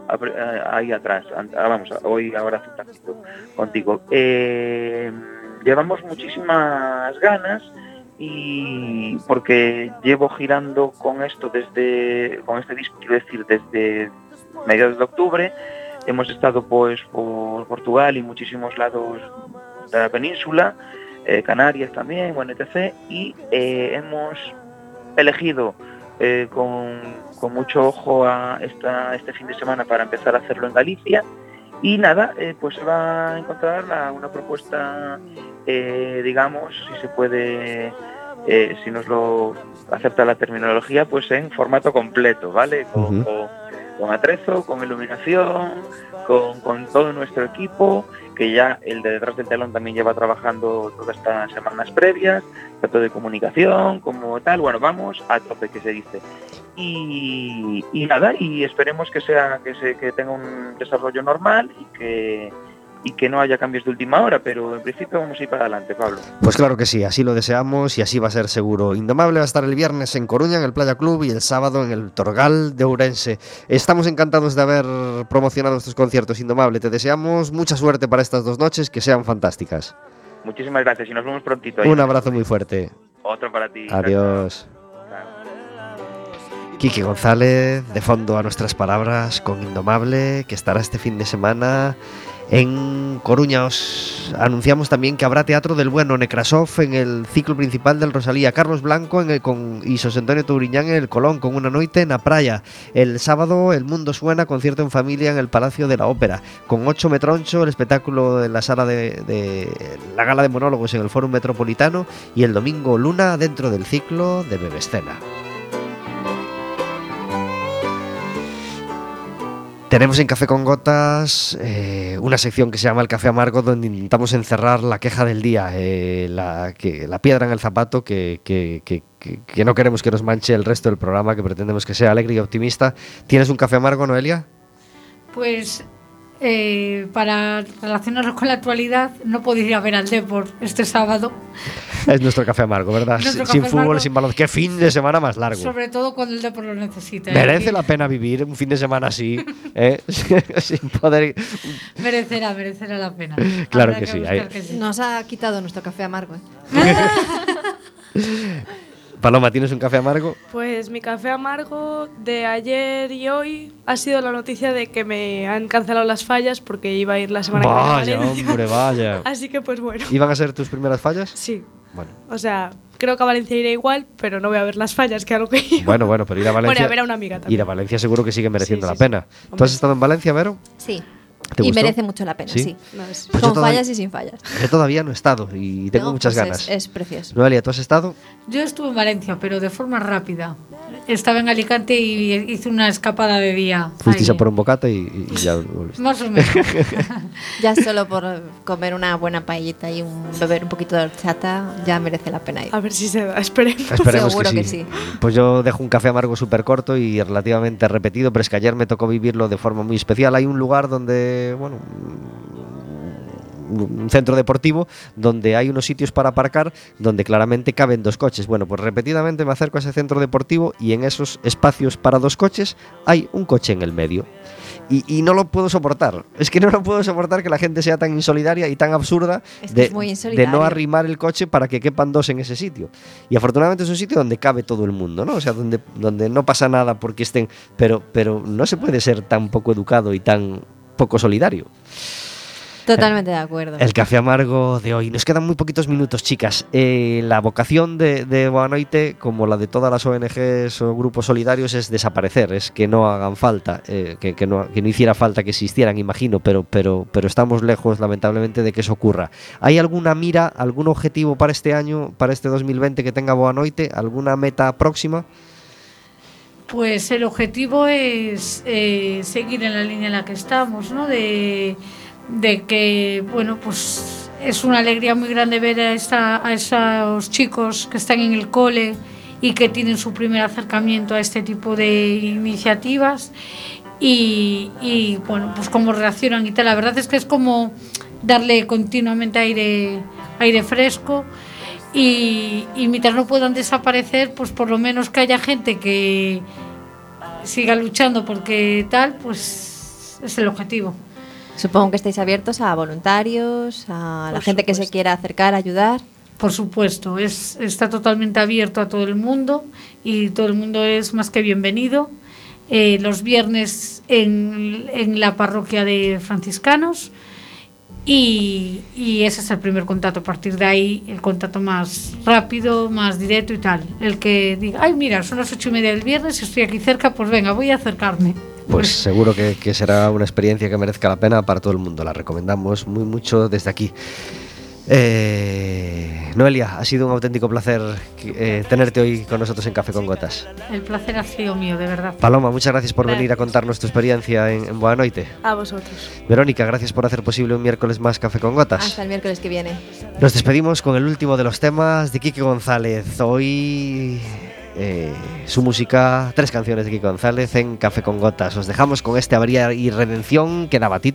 eh, ahí atrás, ah, vamos, hoy ahora hace un ratito contigo. Eh, llevamos muchísimas ganas y porque llevo girando con esto desde, con este disco, quiero decir, desde mediados de octubre. Hemos estado pues por Portugal y muchísimos lados de la península eh, Canarias también, bueno, etc. Y eh, hemos elegido eh, con, con mucho ojo a esta, este fin de semana para empezar a hacerlo en Galicia. Y nada, pues se va a encontrar la- una propuesta, digamos, si se puede, eh, si nos lo acepta la terminología, pues en formato completo, ¿vale? Con, con atrezo, con iluminación, con, con todo nuestro equipo, que ya el de detrás del telón también lleva trabajando todas estas semanas previas, tanto de comunicación como tal. Bueno, vamos a tope, que se dice. Y, nada, y esperemos que sea que, se, que tenga un desarrollo normal y que, y que no haya cambios de última hora, pero en principio vamos a ir para adelante, Pablo. Pues claro que sí, así lo deseamos y así va a ser seguro. Indomable va a estar el viernes en Coruña, en el Playa Club, y el sábado en el Torgal de Ourense. Estamos encantados de haber promocionado estos conciertos, Indomable. Te deseamos mucha suerte para estas dos noches, que sean fantásticas. Muchísimas gracias y nos vemos prontito. ahí. Un abrazo muy fuerte. Otro para ti. Adiós. Quique González, de fondo a nuestras palabras, con Indomable, que estará este fin de semana en Coruña. Os anunciamos también que habrá Teatro del Bueno Necrasov en el ciclo principal del Rosalía. Carlos Blanco en el, con, y José Antonio Touriñán en el Colón, con una noite en la playa. El sábado, El Mundo Suena, concierto en familia en el Palacio de la Ópera. Con 8 Metroncho, el espectáculo en la sala de, de la gala de monólogos en el Fórum Metropolitano. Y el domingo, Luna, dentro del ciclo de Bebescena. Tenemos en Café con Gotas eh, una sección que se llama El Café Amargo, donde intentamos encerrar la queja del día, eh, la, piedra en el zapato que no queremos que nos manche el resto del programa, que pretendemos que sea alegre y optimista. ¿Tienes un café amargo, Noelia? Pues eh, para relacionarlo con la actualidad, no podía ir a ver al Depor este sábado, Es nuestro café amargo, ¿verdad? Nuestro sin fútbol, amargo. sin balón. Qué fin de semana más largo. sobre todo cuando el Depor lo necesita. ¿eh? Merece Que la pena vivir un fin de semana así, ¿eh? sin poder... Merecerá, merecerá la pena. Claro Habrá que sí, hay- que sí. Nos ha quitado nuestro café amargo. Paloma, ¿tienes un café amargo? Pues mi café amargo de ayer y hoy ha sido la noticia de que me han cancelado las fallas porque iba a ir la semana Vaya, que viene a Valencia. hombre, vaya. Así que pues bueno, ¿Iban a ser tus primeras fallas? sí. Bueno, O sea, creo que a Valencia iré igual, pero no voy a ver las fallas, que a lo que iba. bueno, bueno, pero ir a Valencia... Bueno, a ver a una amiga también. Ir a Valencia seguro que sigue mereciendo Sí, la sí, pena. sí. ¿Tú has estado en Valencia, Vero? Sí. ¿Te Y gustó? merece mucho la pena, ¿Sí? sí. No, es- Pues Con todavía- fallas y sin fallas. Yo todavía no he estado y tengo No, muchas pues ganas. Es, es precioso. Noelia, ¿tú has estado? Yo estuve en Valencia, pero de forma rápida. Estaba en Alicante y hice una escapada de día. Fuisteis a por un bocata y, y- ya volviste. Más o menos. Ya solo por comer una buena paellita y un, beber un poquito de horchata, ya merece la pena ir. A ver si se da, esperemos. Esperemos Seguro que, que sí. sí. Pues yo dejo un café amargo súper corto y relativamente repetido, pero es que ayer me tocó vivirlo de forma muy especial. Hay un lugar donde, bueno, un centro deportivo donde hay unos sitios para aparcar donde claramente caben dos coches. Bueno, pues repetidamente me acerco a ese centro deportivo y en esos espacios para dos coches hay un coche en el medio. Y, y no lo puedo soportar. Es que no lo puedo soportar que la gente sea tan insolidaria y tan absurda Es de, no arrimar el coche para que quepan dos en ese sitio. Y afortunadamente es un sitio donde cabe todo el mundo, ¿no? O sea, donde, donde no pasa nada porque estén. Pero, pero no se puede ser tan poco educado y tan poco solidario. Totalmente de acuerdo. El café amargo de hoy. Nos quedan muy poquitos minutos, chicas. Eh, la vocación de, de Boanoite, como la de todas las ONGs o grupos solidarios, es desaparecer, es que no hagan falta, eh, que, que no, que no hiciera falta que existieran, imagino, pero, pero, pero estamos lejos, lamentablemente, de que eso ocurra. ¿Hay alguna mira, algún objetivo para este año, para este 2020 que tenga Boanoite? ¿Alguna meta próxima? Pues el objetivo es eh, seguir en la línea en la que estamos, ¿no? De, que, bueno, pues es una alegría muy grande ver a esos chicos que están en el cole y que tienen su primer acercamiento a este tipo de iniciativas y, y, bueno, pues cómo reaccionan y tal. La verdad es que es como darle continuamente aire, aire fresco y, y mientras no puedan desaparecer, pues por lo menos que haya gente que siga luchando porque tal, pues es el objetivo. Supongo que estáis abiertos a voluntarios, a la Por gente que se quiera acercar, ayudar. Por supuesto, es, está totalmente abierto a todo el mundo y todo el mundo es más que bienvenido. Eh, los viernes en, en la parroquia de franciscanos y, y ese es el primer contacto. A partir de ahí, el contacto más rápido, más directo y tal. El que diga, ay, mira, son las ocho y media del viernes estoy aquí cerca, pues venga, voy a acercarme. Pues seguro que será una experiencia que merezca la pena para todo el mundo. La recomendamos muy mucho desde aquí. Eh, Noelia, ha sido un auténtico placer eh, tenerte hoy con nosotros en Café con Gotas. El placer ha sido mío, de verdad. Paloma, muchas gracias por venir a contarnos tu experiencia en, en Boanoite. A vosotros. Verónica, gracias por hacer posible un miércoles más Café con Gotas. Hasta el miércoles que viene. Nos despedimos con el último de los temas de Kike González. Hoy eh, su música, tres canciones de Kike González en Café con Gotas. Os dejamos con este Habría y Redención que daba título